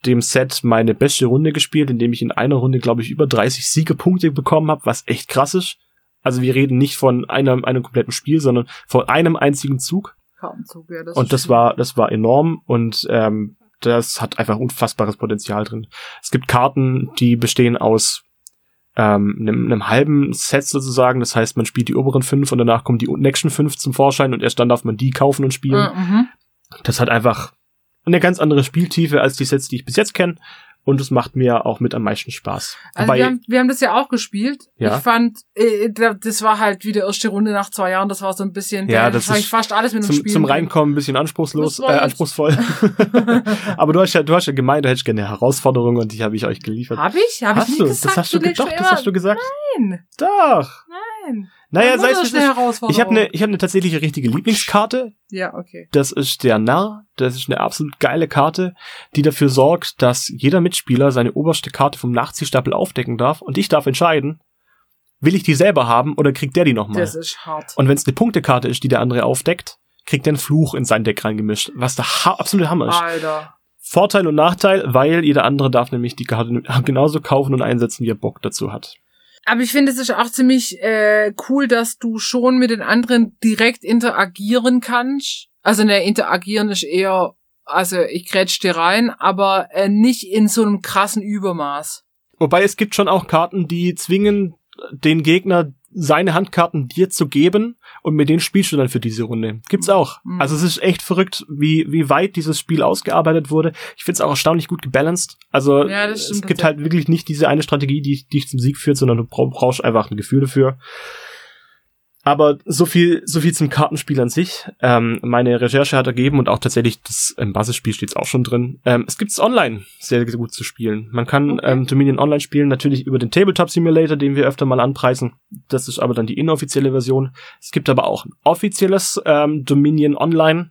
dem Set meine beste Runde gespielt, indem ich in einer Runde, glaube ich, über 30 Siegepunkte bekommen habe, was echt krass ist. Also wir reden nicht von einem, einem kompletten Spiel, sondern von einem einzigen Zug. Kartenzug, ja, das und das war, das war enorm und ähm, das hat einfach unfassbares Potenzial drin. Es gibt Karten, die bestehen aus ähm, einem, einem halben Set sozusagen. Das heißt, man spielt die oberen fünf und danach kommen die nächsten fünf zum Vorschein und erst dann darf man die kaufen und spielen. Ah, mhm. Das hat einfach eine ganz andere Spieltiefe als die Sets, die ich bis jetzt kenne und es macht mir auch mit am meisten Spaß. Also Wobei, wir, haben, wir haben das ja auch gespielt. Ja? Ich fand, äh, das war halt wie die erste Runde nach zwei Jahren, das war so ein bisschen, ja, das, das ist fast alles mit dem Spiel. Zum Reinkommen ein bisschen anspruchslos, äh, anspruchsvoll. Aber du hast ja, du hast ja gemeint, du hättest gerne eine Herausforderung und die habe ich euch geliefert. Hab ich? Hab hast ich nie du? gesagt? Das hast du, du doch, das hast du gesagt. Nein. Doch. Nein. Naja, sei es ich habe eine ich habe eine tatsächliche richtige Lieblingskarte. Ja, okay. Das ist der Narr. Das ist eine absolut geile Karte, die dafür sorgt, dass jeder Mitspieler seine oberste Karte vom Nachziehstapel aufdecken darf und ich darf entscheiden, will ich die selber haben oder kriegt der die nochmal? Das ist hart. Und wenn es eine Punktekarte ist, die der andere aufdeckt, kriegt der einen Fluch in sein Deck reingemischt, was der ha absolute Hammer ist. Alter. Vorteil und Nachteil, weil jeder andere darf nämlich die Karte genauso kaufen und einsetzen, wie er Bock dazu hat. Aber ich finde, es ist auch ziemlich äh, cool, dass du schon mit den anderen direkt interagieren kannst. Also ne, interagieren ist eher, also ich grätsch dir rein, aber äh, nicht in so einem krassen Übermaß. Wobei es gibt schon auch Karten, die zwingen den Gegner seine Handkarten dir zu geben und mit denen spielst du dann für diese Runde. Gibt's auch. Mhm. Also es ist echt verrückt, wie, wie weit dieses Spiel ausgearbeitet wurde. Ich finde es auch erstaunlich gut gebalanced. Also ja, es gibt halt wirklich nicht diese eine Strategie, die dich zum Sieg führt, sondern du brauchst einfach ein Gefühl dafür. Aber so viel, so viel zum Kartenspiel an sich. Ähm, meine Recherche hat ergeben und auch tatsächlich das im Basisspiel steht es auch schon drin. Ähm, es gibt es online sehr, sehr gut zu spielen. Man kann okay. ähm, Dominion online spielen, natürlich über den Tabletop Simulator, den wir öfter mal anpreisen. Das ist aber dann die inoffizielle Version. Es gibt aber auch ein offizielles ähm, Dominion Online.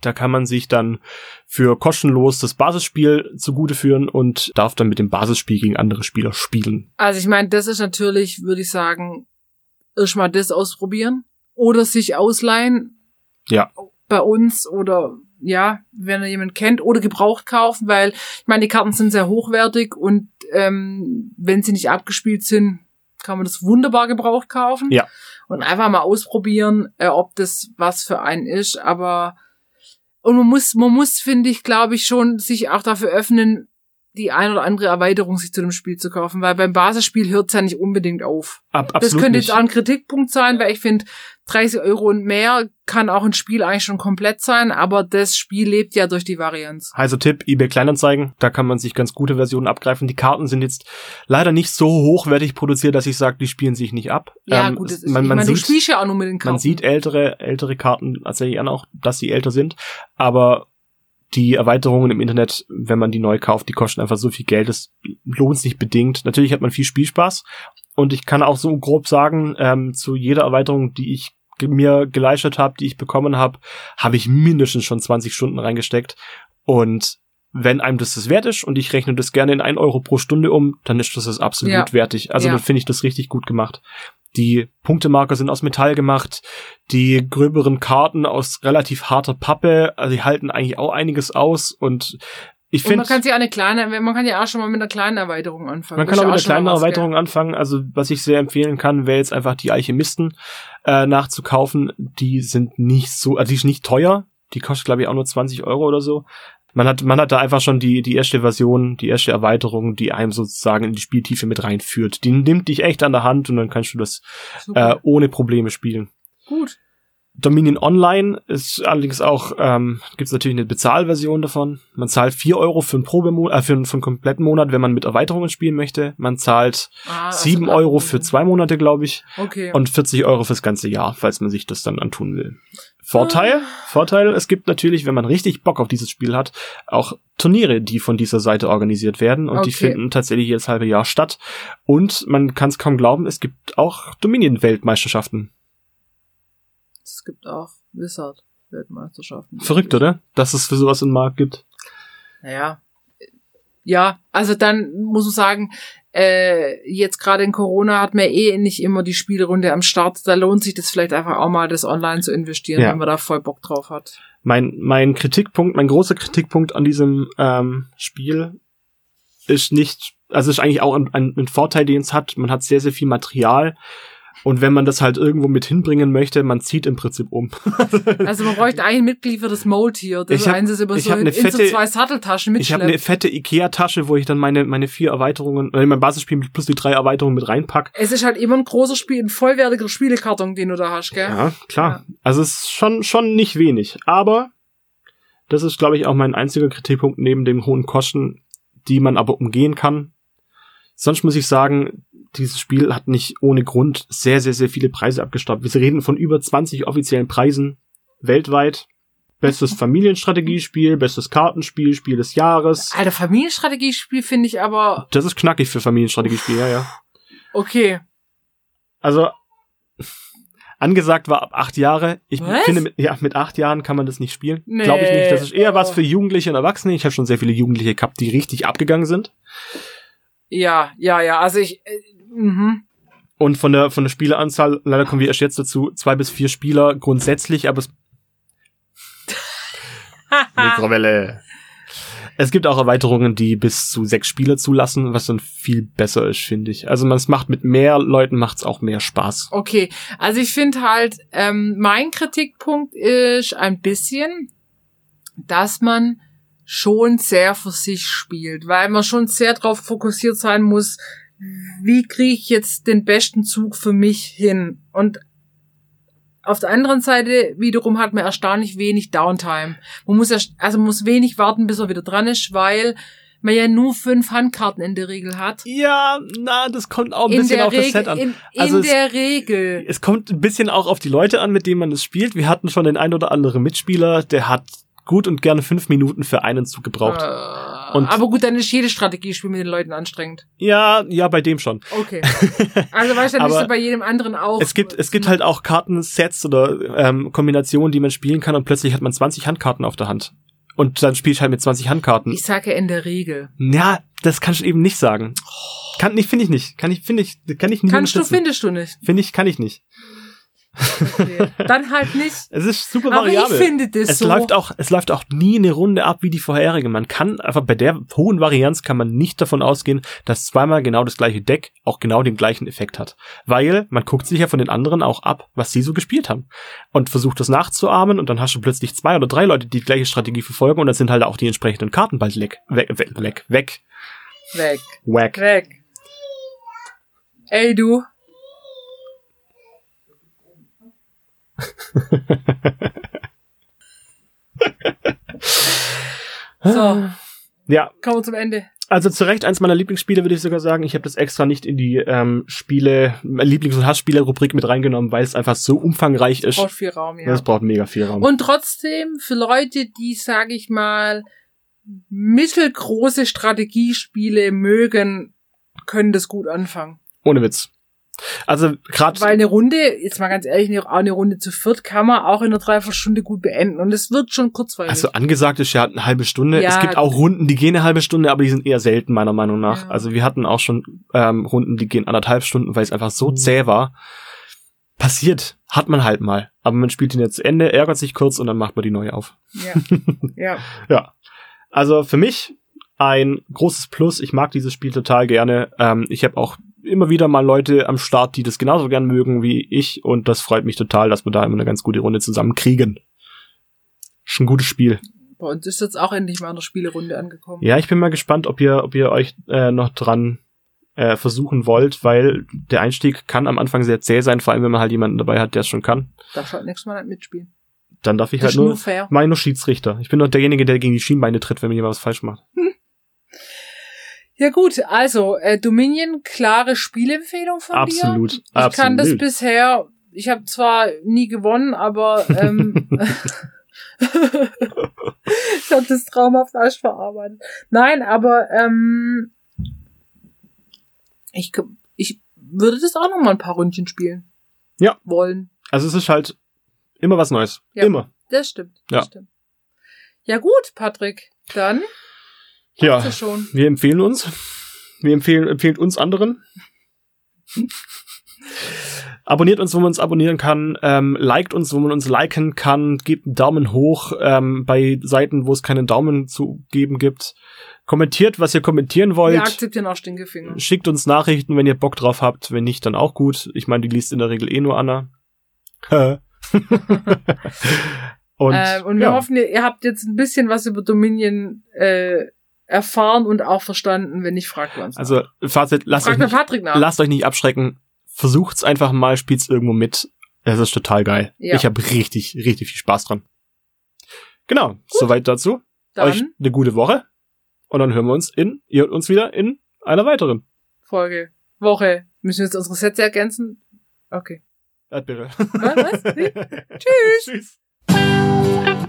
Da kann man sich dann für kostenlos das Basisspiel zugute führen und darf dann mit dem Basisspiel gegen andere Spieler spielen. Also ich meine, das ist natürlich, würde ich sagen, erstmal das ausprobieren oder sich ausleihen. Ja. Bei uns oder ja, wenn ihr jemand kennt oder gebraucht kaufen, weil ich meine, die Karten sind sehr hochwertig und ähm, wenn sie nicht abgespielt sind, kann man das wunderbar gebraucht kaufen. Ja. Und einfach mal ausprobieren, äh, ob das was für einen ist. Aber und man muss, man muss, finde ich, glaube ich, schon sich auch dafür öffnen, die ein oder andere Erweiterung sich zu dem Spiel zu kaufen, weil beim Basisspiel hört es ja nicht unbedingt auf. Ab, das könnte jetzt auch ein Kritikpunkt sein, weil ich finde, 30 Euro und mehr kann auch ein Spiel eigentlich schon komplett sein, aber das Spiel lebt ja durch die Varianz. Also Tipp, eBay Kleinanzeigen, da kann man sich ganz gute Versionen abgreifen. Die Karten sind jetzt leider nicht so hochwertig produziert, dass ich sage, die spielen sich nicht ab. Ja, ähm, gut, das ist, man, man ich meine, sieht, du spielst ja auch nur mit den Karten. Man sieht ältere, ältere Karten tatsächlich an auch, dass sie älter sind, aber die Erweiterungen im Internet, wenn man die neu kauft, die kosten einfach so viel Geld, das lohnt sich bedingt. Natürlich hat man viel Spielspaß und ich kann auch so grob sagen, ähm, zu jeder Erweiterung, die ich mir geleistet habe, die ich bekommen habe, habe ich mindestens schon 20 Stunden reingesteckt und wenn einem das das wert ist und ich rechne das gerne in ein Euro pro Stunde um, dann ist das das absolut ja. wertig. Also ja. dann finde ich das richtig gut gemacht. Die Punktemarker sind aus Metall gemacht, die gröberen Karten aus relativ harter Pappe, also die halten eigentlich auch einiges aus und ich finde. Man kann sich eine kleine, man kann ja auch schon mal mit einer kleinen Erweiterung anfangen. Man kann auch mit einer kleinen Erweiterung anfangen. Also was ich sehr empfehlen kann, wäre jetzt einfach die Alchemisten äh, nachzukaufen. Die sind nicht so, also die ist nicht teuer. Die kostet glaube ich auch nur 20 Euro oder so. Man hat, man hat da einfach schon die, die erste Version, die erste Erweiterung, die einem sozusagen in die Spieltiefe mit reinführt. Die nimmt dich echt an der Hand und dann kannst du das äh, ohne Probleme spielen. Gut. Dominion Online ist allerdings auch, ähm, gibt es natürlich eine Bezahlversion davon. Man zahlt vier Euro für einen Probemonat, äh, für, einen, für einen kompletten Monat, wenn man mit Erweiterungen spielen möchte. Man zahlt Ah, sieben also- Euro für zwei Monate, glaube ich, Okay. und 40 Euro fürs ganze Jahr, falls man sich das dann antun will. Vorteil, Ah. Vorteil, es gibt natürlich, wenn man richtig Bock auf dieses Spiel hat, auch Turniere, die von dieser Seite organisiert werden und die Okay. finden tatsächlich jedes halbe Jahr statt. Und man kann es kaum glauben, es gibt auch Dominion-Weltmeisterschaften. Es gibt auch Wizard-Weltmeisterschaften. Verrückt, oder? Dass es für sowas einen Markt gibt. Naja. Ja, also dann muss man sagen, äh, jetzt gerade in Corona hat man eh nicht immer die Spielrunde am Start. Da lohnt sich das vielleicht einfach auch mal, das online zu investieren, Ja. wenn man da voll Bock drauf hat. Mein, mein Kritikpunkt, mein großer Kritikpunkt an diesem ähm, Spiel ist nicht, also ist eigentlich auch ein, ein, ein Vorteil, den es hat. Man hat sehr, sehr viel Material. Und wenn man das halt irgendwo mit hinbringen möchte, man zieht im Prinzip um. Also man bräuchte ein Mitglied für das Mold-Tier. Das Ich hab- eins ist immer ich so hab in, eine in so fette- zwei Satteltaschen Ich habe eine mitschleppt. fette Ikea-Tasche, wo ich dann meine, meine vier Erweiterungen, äh, mein Basisspiel plus die drei Erweiterungen mit reinpack. Es ist halt immer ein großer Spiel, ein vollwertiger Spielekarton, den du da hast, gell? Ja, klar. Also es ist schon, schon nicht wenig. Aber das ist, glaube ich, auch mein einziger Kritikpunkt neben den hohen Kosten, die man aber umgehen kann. Sonst muss ich sagen, dieses Spiel hat nicht ohne Grund sehr, sehr, sehr viele Preise abgestaubt. Wir reden von über 20 offiziellen Preisen weltweit. Bestes Familienstrategiespiel, bestes Kartenspiel, Spiel des Jahres. Alter, Familienstrategiespiel finde ich aber Das ist knackig für Familienstrategiespiel, ja, ja. okay. Also, angesagt war ab acht Jahre. Ich Was? finde, mit, ja, mit acht Jahren kann man das nicht spielen. Nee. Glaube ich nicht. Das ist eher was für Jugendliche und Erwachsene. Ich habe schon sehr viele Jugendliche gehabt, die richtig abgegangen sind. Ja, ja, ja. Also ich, äh, mhm. Und von der, von der Spieleranzahl, leider kommen wir erst jetzt dazu, zwei bis vier Spieler grundsätzlich, aber es, Mikrowelle. Es gibt auch Erweiterungen, die bis zu sechs Spieler zulassen, was dann viel besser ist, finde ich. Also man es macht mit mehr Leuten macht's auch mehr Spaß. Okay, also ich finde halt, ähm, mein Kritikpunkt ist ein bisschen, dass man schon sehr für sich spielt, weil man schon sehr darauf fokussiert sein muss, wie kriege ich jetzt den besten Zug für mich hin. Und auf der anderen Seite wiederum hat man erstaunlich wenig Downtime. Man muss erst, also man muss wenig warten, bis er wieder dran ist, weil man ja nur fünf Handkarten in der Regel hat. Ja, na, das kommt auch ein In bisschen auf das Set Regel, an. in, Also in es- der Regel. Es kommt ein bisschen auch auf die Leute an, mit denen man es spielt. Wir hatten schon den ein oder anderen Mitspieler, der hat gut und gerne fünf Minuten für einen Zug gebraucht. Äh, Und- aber gut, dann ist jedes Strategiespiel mit den Leuten anstrengend. Ja, ja, bei dem schon. Okay. Also weißt du, dann ist Aber es bei jedem anderen auch. Es gibt, es gibt halt auch Kartensets oder ähm, Kombinationen, die man spielen kann und plötzlich hat man 20 Handkarten auf der Hand. Und dann spiele ich halt mit 20 Handkarten. Ich sage ja in der Regel. Ja, das kannst du eben nicht sagen. Kann nicht, finde ich nicht. Kann ich, finde ich, kann ich nicht Kannst du, findest du nicht. Finde ich, kann ich nicht. Okay. Dann halt nicht. Es ist super Aber ich variabel. finde das es so. läuft auch, es läuft auch nie eine Runde ab wie die vorherige. Man kann einfach bei der hohen Varianz kann man nicht davon ausgehen, dass zweimal genau das gleiche Deck auch genau den gleichen Effekt hat. Weil man guckt sich ja von den anderen auch ab, was sie so gespielt haben. Und versucht das nachzuahmen und dann hast du plötzlich zwei oder drei Leute, die die gleiche Strategie verfolgen und dann sind halt auch die entsprechenden Karten bald leck, weg, weg, weg, weg, Weg. Weg. Ey, du. so, Ja, kommen wir zum Ende. Also zu Recht eins meiner Lieblingsspiele, würde ich sogar sagen. Ich habe das extra nicht in die ähm, Spiele, Lieblings- und Hassspiele-Rubrik mit reingenommen, weil es einfach so umfangreich ist. Braucht viel Raum, ja. Das braucht mega viel Raum. Und trotzdem für Leute, die, sage ich mal, mittelgroße Strategiespiele mögen, können das gut anfangen. Ohne Witz. Also gerade Weil eine Runde, jetzt mal ganz ehrlich, eine, auch eine Runde zu viert kann man auch in einer Dreiviertelstunde gut beenden. Und es wird schon kurzweilig. also angesagt ist ja eine halbe Stunde. Ja. Es gibt auch Runden, die gehen eine halbe Stunde, aber die sind eher selten meiner Meinung nach. Ja. Also wir hatten auch schon ähm, Runden, die gehen anderthalb Stunden, weil es einfach so zäh war. Passiert, hat man halt mal. Aber man spielt ihn jetzt zu Ende, ärgert sich kurz und dann macht man die neue auf. ja. ja. Ja. Also für mich ein großes Plus. Ich mag dieses Spiel total gerne. Ähm, ich habe auch immer wieder mal Leute am Start, die das genauso gern mögen wie ich. Und das freut mich total, dass wir da immer eine ganz gute Runde zusammen kriegen. Ist ein gutes Spiel. Bei uns ist jetzt auch endlich mal eine Spielerunde angekommen. Ja, ich bin mal gespannt, ob ihr, ob ihr euch äh, noch dran äh, versuchen wollt, weil der Einstieg kann am Anfang sehr zäh sein, vor allem wenn man halt jemanden dabei hat, der es schon kann. Darf halt nächstes Mal nicht mitspielen. Dann darf ich Das halt nur, nur fair. mein nur Schiedsrichter. Ich bin doch derjenige, der gegen die Schienbeine tritt, wenn mir jemand was falsch macht. Ja gut, also äh, Dominion, klare Spielempfehlung von dir. Absolut, Ich absolut. kann das bisher, ich habe zwar nie gewonnen, aber ähm, ich habe das traumhaft falsch verarbeitet. Nein, aber ähm, ich, ich würde das auch noch mal ein paar Ründchen spielen. Ja. Wollen. Also es ist halt immer was Neues. Ja. Immer. Das stimmt. Das Ja. stimmt. Ja gut, Patrick. Dann Ja. Wir empfehlen uns. Wir empfehlen, empfehlen uns anderen. Abonniert uns, wo man uns abonnieren kann. Ähm, liked uns, wo man uns liken kann. Gebt einen Daumen hoch ähm, bei Seiten, wo es keinen Daumen zu geben gibt. Kommentiert, was ihr kommentieren Wir wollt. akzeptieren auch Stinkefinger. Schickt uns Nachrichten, wenn ihr Bock drauf habt. Wenn nicht, dann auch gut. Ich meine, die liest in der Regel eh nur Anna. und ähm, und wir ja, hoffen, ihr, ihr habt jetzt ein bisschen was über Dominion äh, erfahren und auch verstanden. Wenn nicht, fragt uns. also Fazit, lasst euch, fragt mal nicht, Patrick nach. lasst euch nicht abschrecken. Versucht's einfach mal, spielt's irgendwo mit. Es ist total geil. Ja. Ich habe richtig, richtig viel Spaß dran. Genau, soweit dazu. Euch Dann eine gute Woche. Und dann hören wir uns in, ihr uns wieder in einer weiteren. Folge, Woche. Müssen wir jetzt unsere Sätze ergänzen? Okay. Erdbeere. Was? Was? Tschüss. Tschüss.